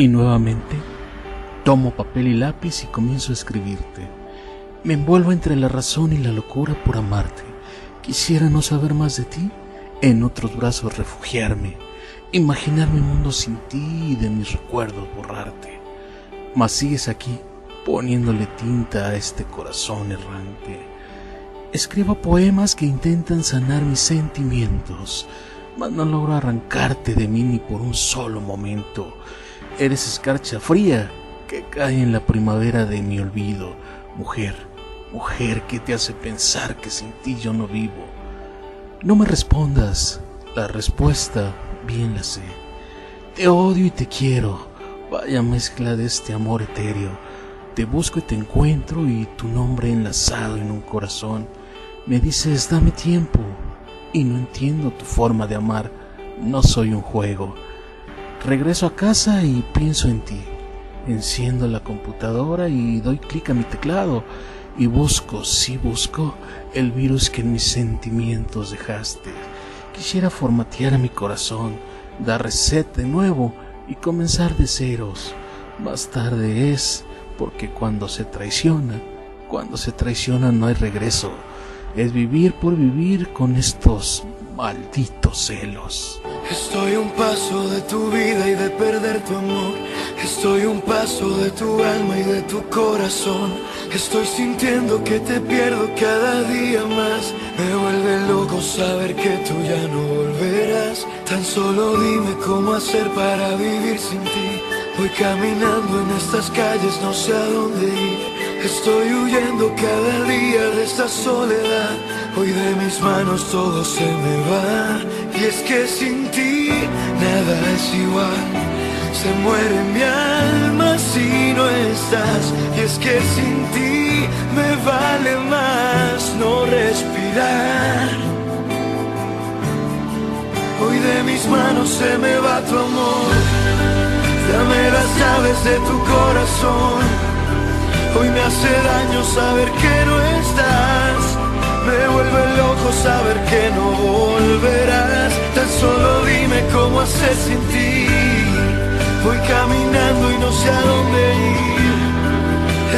Y nuevamente tomo papel y lápiz y comienzo a escribirte. Me envuelvo entre la razón y la locura por amarte. Quisiera no saber más de ti, en otros brazos refugiarme, imaginar mi mundo sin ti y de mis recuerdos borrarte. Mas sigues aquí, poniéndole tinta a este corazón errante. Escribo poemas que intentan sanar mis sentimientos, mas no logro arrancarte de mí ni por un solo momento. Eres escarcha fría que cae en la primavera de mi olvido, mujer, mujer que te hace pensar que sin ti yo no vivo. No me respondas, la respuesta bien la sé. Te odio y te quiero, vaya mezcla de este amor etéreo. Te busco y te encuentro y tu nombre enlazado en un corazón. Me dices, dame tiempo y no entiendo tu forma de amar. No soy un juego. Regreso a casa y pienso en ti. Enciendo la computadora y doy clic a mi teclado y busco, sí busco, el virus que en mis sentimientos dejaste. Quisiera formatear a mi corazón, dar reset de nuevo y comenzar de ceros. Más tarde es, porque cuando se traiciona, cuando se traiciona no hay regreso. Es vivir por vivir con estos malditos celos. Estoy un paso de tu vida y de perder tu amor. Estoy un paso de tu alma y de tu corazón. Estoy sintiendo que te pierdo cada día más. Me vuelve loco saber que tú ya no volverás. Tan solo dime cómo hacer para vivir sin ti. Voy caminando en estas calles, no sé a dónde ir. Estoy huyendo cada día de esta soledad. Hoy de mis manos todo se me va. Y es que sin ti nada es igual. Se muere mi alma si no estás. Y es que sin ti me vale más no respirar. Hoy de mis manos se me va tu amor. Dame las llaves de tu corazón. Hoy me hace daño saber que no estás. Me vuelve loco saber que no volverás. Tan solo dime cómo hacer sin ti. Voy caminando y no sé a dónde ir.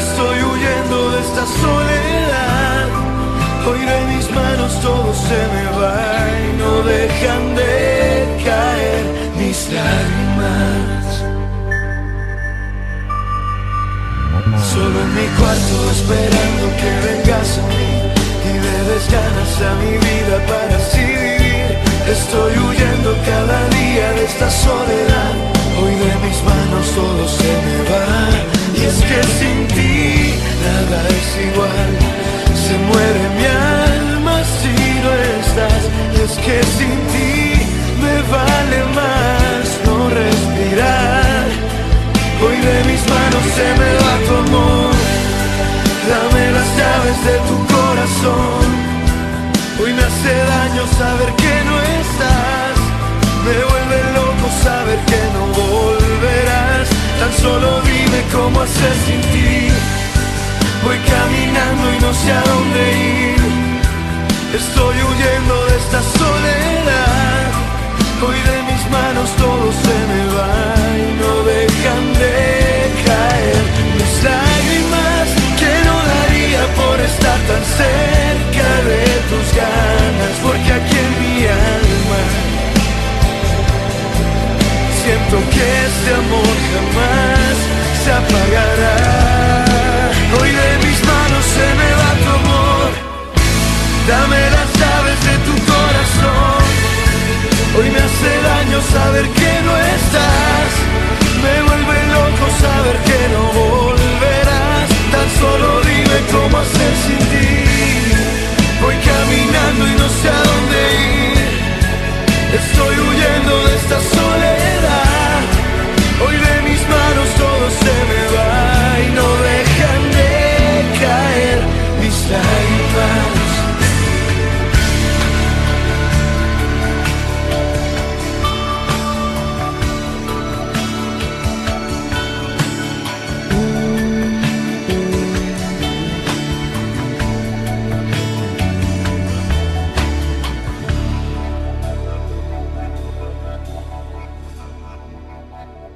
Estoy huyendo de esta soledad. Hoy de mis manos todo se me va y no dejan de caer mis lágrimas. Esperando que vengas a mí y le des ganas a mi vida para así vivir. Estoy huyendo cada día de esta soledad. Hoy de mis manos todo se me va. Y es que sin ti nada es igual. Daño saber que no estás. Me vuelve loco saber que no volverás. Tan solo dime cómo hacer sin ti. extraño saber que no estás.